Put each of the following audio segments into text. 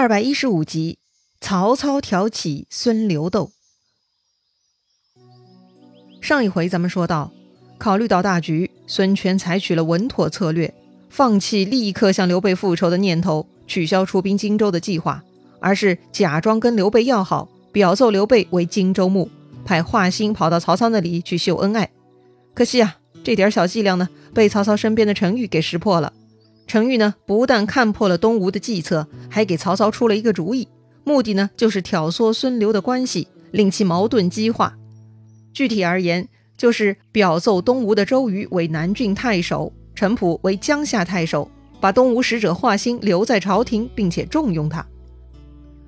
二百一十五集，曹操挑起孙刘斗。上一回咱们说到，考虑到大局，孙权采取了稳妥策略，放弃立刻向刘备复仇的念头，取消出兵荆州的计划，而是假装跟刘备要好，表奏刘备为荆州牧，派华歆跑到曹操那里去秀恩爱。可惜啊，这点小伎俩呢，被曹操身边的陈馀给识破了。程昱呢，不但看破了东吴的计策，还给曹操出了一个主意，目的呢就是挑唆孙刘的关系，令其矛盾激化。具体而言，就是表奏东吴的周瑜为南郡太守，陈普为江夏太守，把东吴使者华歆留在朝廷，并且重用他。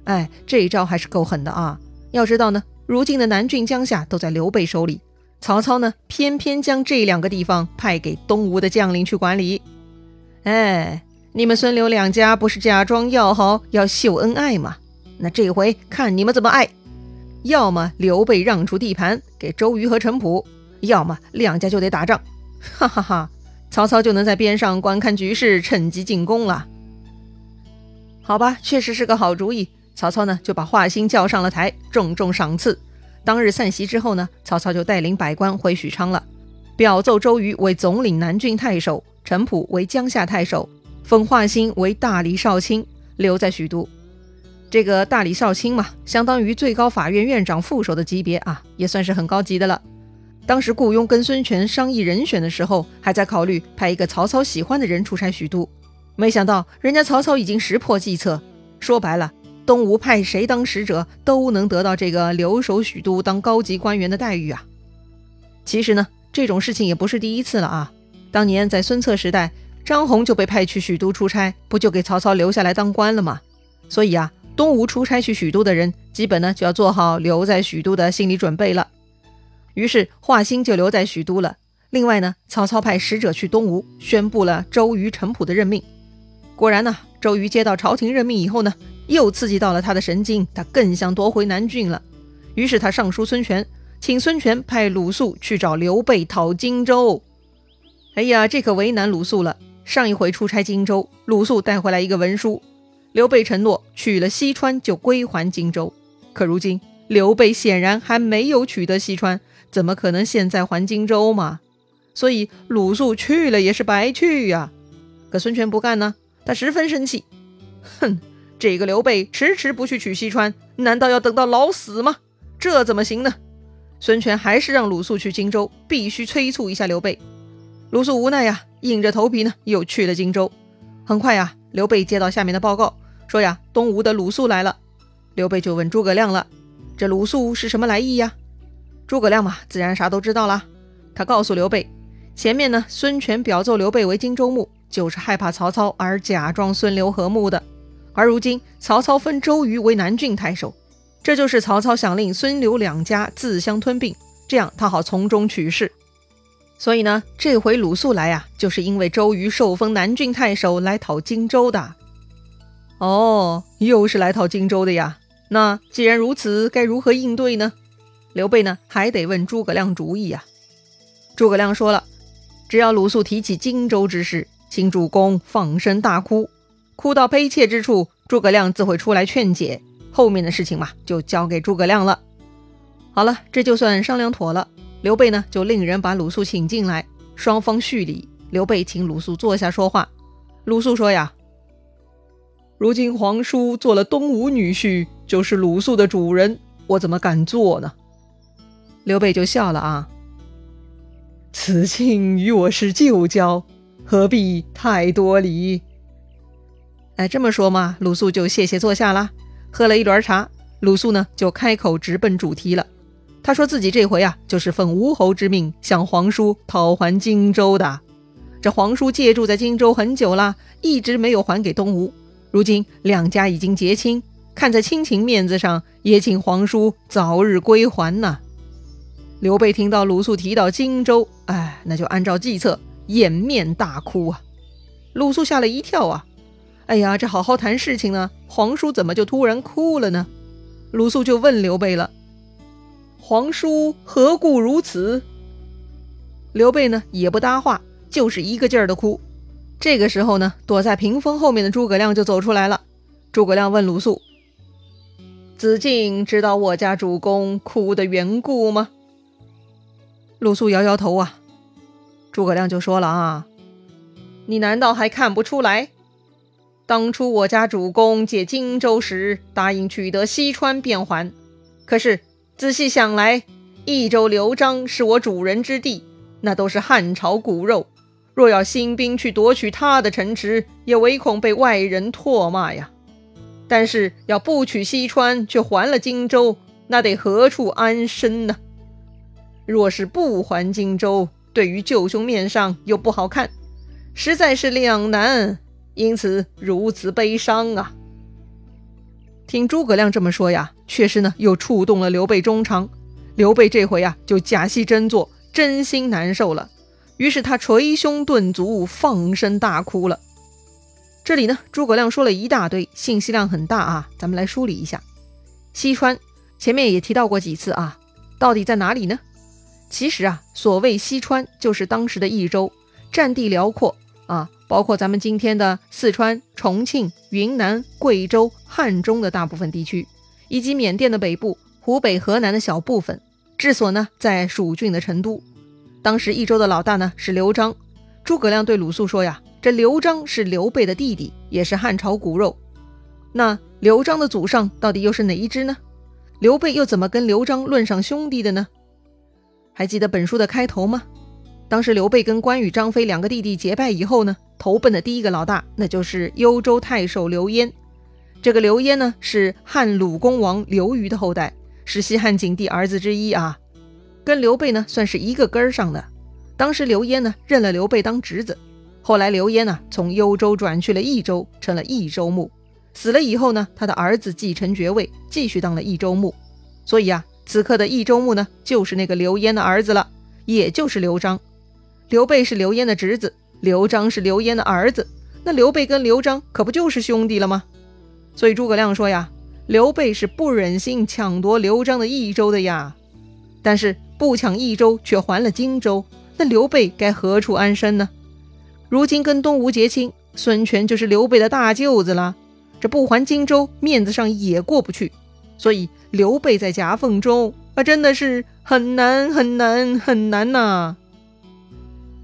哎，这一招还是够狠的啊！要知道呢，如今的南郡、江夏都在刘备手里，曹操呢偏偏将这两个地方派给东吴的将领去管理。哎，你们孙刘两家不是假装要好要秀恩爱吗？那这回看你们怎么爱！要么刘备让出地盘给周瑜和陈普，要么两家就得打仗。哈哈哈！曹操就能在边上观看局势，趁机进攻了。好吧，确实是个好主意。曹操呢就把华歆叫上了台，重重赏赐。当日散席之后呢，曹操就带领百官回许昌了，表奏周瑜为总领南郡太守。陈普为江夏太守，封华歆为大理少卿，留在许都。这个大理少卿嘛，相当于最高法院院长副手的级别啊，也算是很高级的了。当时雇佣跟孙权商议人选的时候，还在考虑派一个曹操喜欢的人出差许都，没想到人家曹操已经识破计策。说白了，东吴派谁当使者，都能得到这个留守许都当高级官员的待遇啊。其实呢，这种事情也不是第一次了啊。当年在孙策时代，张宏就被派去许都出差，不就给曹操留下来当官了吗？所以啊，东吴出差去许都的人，基本呢就要做好留在许都的心理准备了。于是华歆就留在许都了。另外呢，曹操派使者去东吴，宣布了周瑜、陈普的任命。果然呢，周瑜接到朝廷任命以后呢，又刺激到了他的神经，他更想夺回南郡了。于是他上书孙权，请孙权派鲁肃去找刘备讨荆州。哎呀，这可为难鲁肃了。上一回出差荆州，鲁肃带回来一个文书，刘备承诺取了西川就归还荆州。可如今刘备显然还没有取得西川，怎么可能现在还荆州嘛？所以鲁肃去了也是白去呀。可孙权不干呢，他十分生气，哼，这个刘备迟迟不去取西川，难道要等到老死吗？这怎么行呢？孙权还是让鲁肃去荆州，必须催促一下刘备。鲁肃无奈呀，硬着头皮呢，又去了荆州。很快呀，刘备接到下面的报告，说呀，东吴的鲁肃来了。刘备就问诸葛亮了：“这鲁肃是什么来意呀？”诸葛亮嘛，自然啥都知道了。他告诉刘备，前面呢，孙权表奏刘备为荆州牧，就是害怕曹操而假装孙刘和睦的。而如今曹操封周瑜为南郡太守，这就是曹操想令孙刘两家自相吞并，这样他好从中取势。所以呢，这回鲁肃来呀，就是因为周瑜受封南郡太守来讨荆州的。哦，又是来讨荆州的呀。那既然如此，该如何应对呢？刘备呢，还得问诸葛亮主意呀。诸葛亮说了，只要鲁肃提起荆州之事，请主公放声大哭，哭到悲切之处，诸葛亮自会出来劝解。后面的事情嘛，就交给诸葛亮了。好了，这就算商量妥了。刘备呢，就令人把鲁肃请进来，双方叙礼。刘备请鲁肃坐下说话。鲁肃说：“呀，如今皇叔做了东吴女婿，就是鲁肃的主人，我怎么敢做呢？”刘备就笑了啊，此庆与我是旧交，何必太多礼？哎，这么说嘛，鲁肃就谢谢坐下了，喝了一轮茶。鲁肃呢，就开口直奔主题了。他说自己这回啊，就是奉吴侯之命向皇叔讨还荆州的。这皇叔借住在荆州很久了，一直没有还给东吴。如今两家已经结亲，看在亲情面子上，也请皇叔早日归还呐。刘备听到鲁肃提到荆州，哎，那就按照计策掩面大哭啊。鲁肃吓了一跳啊，哎呀，这好好谈事情呢，皇叔怎么就突然哭了呢？鲁肃就问刘备了。皇叔何故如此？刘备呢也不搭话，就是一个劲儿的哭。这个时候呢，躲在屏风后面的诸葛亮就走出来了。诸葛亮问鲁肃：“子敬知道我家主公哭的缘故吗？”鲁肃摇摇头啊。诸葛亮就说了：“啊，你难道还看不出来？当初我家主公借荆州时，答应取得西川便还。可是仔细想来，益州刘璋是我主人之地，那都是汉朝骨肉。若要兴兵去夺取他的城池，也唯恐被外人唾骂呀。”但是要不取西川，却还了荆州，那得何处安身呢？若是不还荆州，对于舅兄面上又不好看，实在是两难，因此如此悲伤啊！听诸葛亮这么说呀，确实呢，又触动了刘备衷肠。刘备这回啊，就假戏真做，真心难受了。于是他捶胸顿足，放声大哭了。这里呢，诸葛亮说了一大堆，信息量很大啊。咱们来梳理一下，西川前面也提到过几次啊，到底在哪里呢？其实啊，所谓西川就是当时的益州，占地辽阔啊，包括咱们今天的四川、重庆、云南、贵州、汉中的大部分地区，以及缅甸的北部、湖北、河南的小部分。治所呢在蜀郡的成都。当时益州的老大呢是刘璋。诸葛亮对鲁肃说呀。这刘璋是刘备的弟弟，也是汉朝骨肉。那刘璋的祖上到底又是哪一支呢？刘备又怎么跟刘璋论上兄弟的呢？还记得本书的开头吗？当时刘备跟关羽、张飞两个弟弟结拜以后呢，投奔的第一个老大，那就是幽州太守刘焉。这个刘焉呢，是汉鲁公王刘虞的后代，是西汉景帝儿子之一啊，跟刘备呢算是一个根儿上的。当时刘焉呢认了刘备当侄子。后来刘焉呢，从幽州转去了益州，成了益州牧。死了以后呢，他的儿子继承爵位，继续当了益州牧。所以啊，此刻的益州牧呢，就是那个刘焉的儿子了，也就是刘璋。刘备是刘焉的侄子，刘璋是刘焉的儿子，那刘备跟刘璋可不就是兄弟了吗？所以诸葛亮说呀，刘备是不忍心抢夺刘璋的益州的呀。但是不抢益州，却还了荆州，那刘备该何处安身呢？如今跟东吴结亲，孙权就是刘备的大舅子了。这不还荆州，面子上也过不去。所以刘备在夹缝中啊，真的是很难很难很难呐。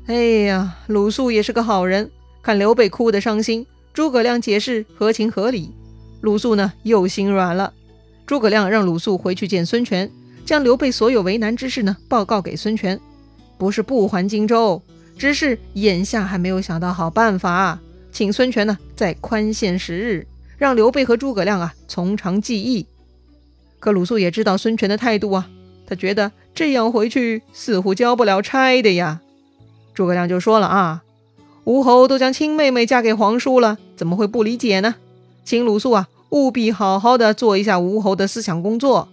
哎呀，鲁肃也是个好人，看刘备哭得伤心，诸葛亮解释合情合理，鲁肃呢又心软了。诸葛亮让鲁肃回去见孙权，将刘备所有为难之事呢报告给孙权，不是不还荆州。只是眼下还没有想到好办法，请孙权呢再宽限时日，让刘备和诸葛亮啊从长计议。可鲁肃也知道孙权的态度啊，他觉得这样回去似乎交不了差的呀。诸葛亮就说了啊，吴侯都将亲妹妹嫁给皇叔了，怎么会不理解呢？请鲁肃啊务必好好的做一下吴侯的思想工作。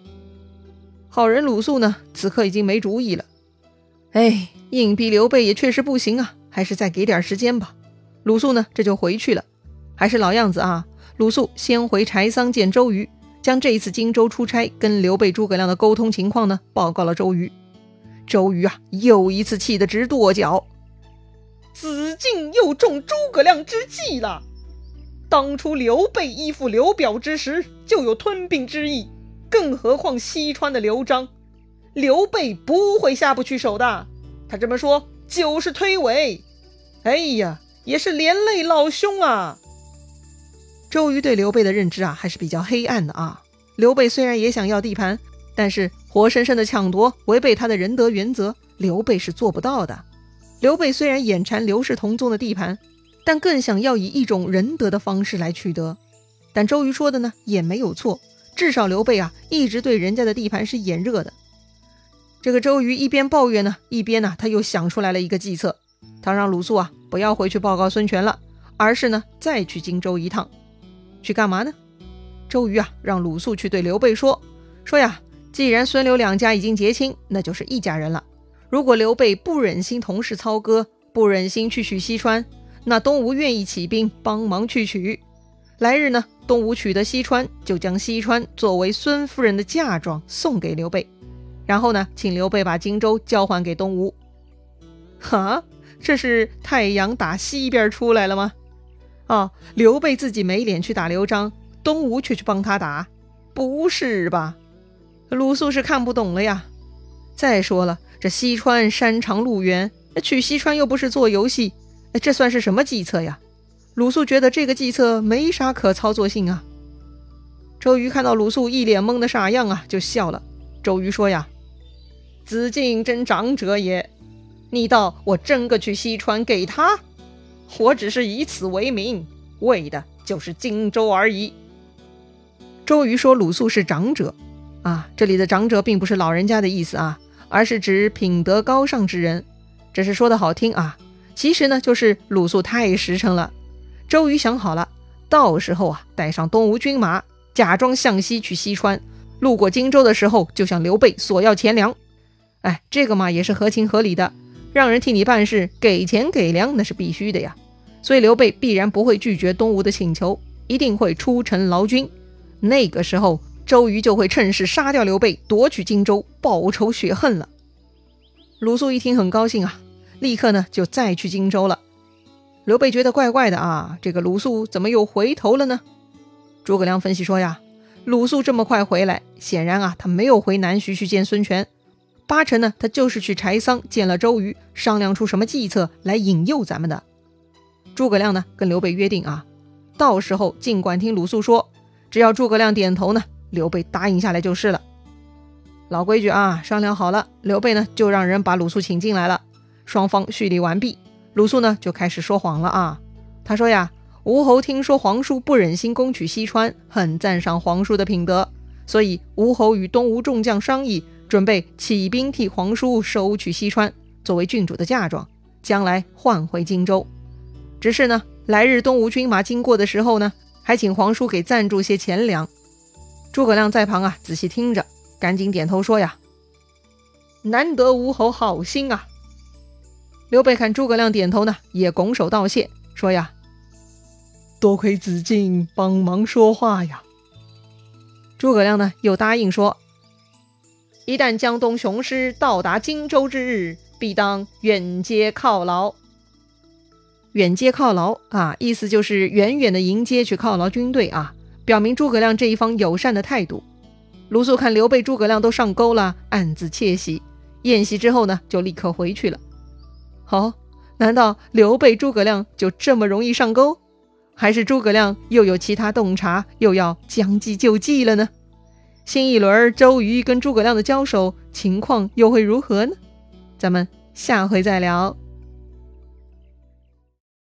好人鲁肃呢，此刻已经没主意了，哎。硬逼刘备也确实不行啊，还是再给点时间吧。鲁肃呢，这就回去了，还是老样子啊。鲁肃先回柴桑见周瑜，将这一次荆州出差跟刘备、诸葛亮的沟通情况呢报告了周瑜。周瑜啊，又一次气得直跺脚。子敬又中诸葛亮之计了。当初刘备依附刘表之时就有吞并之意，更何况西川的刘璋，刘备不会下不去手的。他这么说就是推诿，哎呀，也是连累老兄啊！周瑜对刘备的认知啊还是比较黑暗的啊。刘备虽然也想要地盘，但是活生生的抢夺违背他的仁德原则，刘备是做不到的。刘备虽然眼馋刘氏同宗的地盘，但更想要以一种仁德的方式来取得。但周瑜说的呢也没有错，至少刘备啊一直对人家的地盘是眼热的。这个周瑜一边抱怨呢，一边呢，他又想出来了一个计策。他让鲁肃啊不要回去报告孙权了，而是呢再去荆州一趟。去干嘛呢？周瑜啊让鲁肃去对刘备说说呀，既然孙刘两家已经结亲，那就是一家人了。如果刘备不忍心同室操戈，不忍心去取西川，那东吴愿意起兵帮忙去取。来日呢，东吴取得西川，就将西川作为孙夫人的嫁妆送给刘备。然后呢，请刘备把荆州交还给东吴。哈，这是太阳打西边出来了吗？哦，刘备自己没脸去打刘璋，东吴却去帮他打，不是吧？鲁肃是看不懂了呀。再说了，这西川山长路远，去西川又不是做游戏，这算是什么计策呀？鲁肃觉得这个计策没啥可操作性啊。周瑜看到鲁肃一脸懵的傻样啊，就笑了。周瑜说呀：“子敬真长者也，你道我真个去西川给他？我只是以此为名，为的就是荆州而已。”周瑜说鲁肃是长者。啊，这里的长者并不是老人家的意思啊，而是指品德高尚之人。只是说的好听啊，其实呢就是鲁肃太实诚了。周瑜想好了，到时候啊带上东吴军马，假装向西去西川，路过荆州的时候就向刘备索要钱粮。哎，这个嘛也是合情合理的，让人替你办事，给钱给粮那是必须的呀。所以刘备必然不会拒绝东吴的请求，一定会出城劳军。那个时候。周瑜就会趁势杀掉刘备，夺取荆州，报仇雪恨了。鲁肃一听很高兴啊，立刻呢就再去荆州了。刘备觉得怪怪的啊，这个鲁肃怎么又回头了呢？诸葛亮分析说呀，鲁肃这么快回来，显然啊他没有回南徐去见孙权，八成呢他就是去柴桑见了周瑜，商量出什么计策来引诱咱们的。诸葛亮呢跟刘备约定啊，到时候尽管听鲁肃说，只要诸葛亮点头呢。刘备答应下来就是了。老规矩啊，商量好了，刘备呢就让人把鲁肃请进来了。双方叙礼完毕，鲁肃呢就开始说谎了啊。他说呀，吴侯听说皇叔不忍心攻取西川，很赞赏皇叔的品德，所以吴侯与东吴众将商议，准备起兵替皇叔收取西川，作为郡主的嫁妆，将来换回荆州。只是呢，来日东吴军马经过的时候呢，还请皇叔给赞助些钱粮。诸葛亮在旁啊，仔细听着，赶紧点头说：“呀，难得吴侯好心啊！”刘备看诸葛亮点头呢，也拱手道谢，说：“呀，多亏子敬帮忙说话呀。”诸葛亮呢，又答应说：“一旦江东雄师到达荆州之日，必当远接犒劳。远接犒劳啊，意思就是远远的迎接去犒劳军队啊。”表明诸葛亮这一方友善的态度。鲁肃看刘备、诸葛亮都上钩了，暗自窃喜。宴席之后呢，就立刻回去了。好，难道刘备、诸葛亮就这么容易上钩？还是诸葛亮又有其他洞察，又要将计就计了呢？新一轮周瑜跟诸葛亮的交手情况又会如何呢？咱们下回再聊。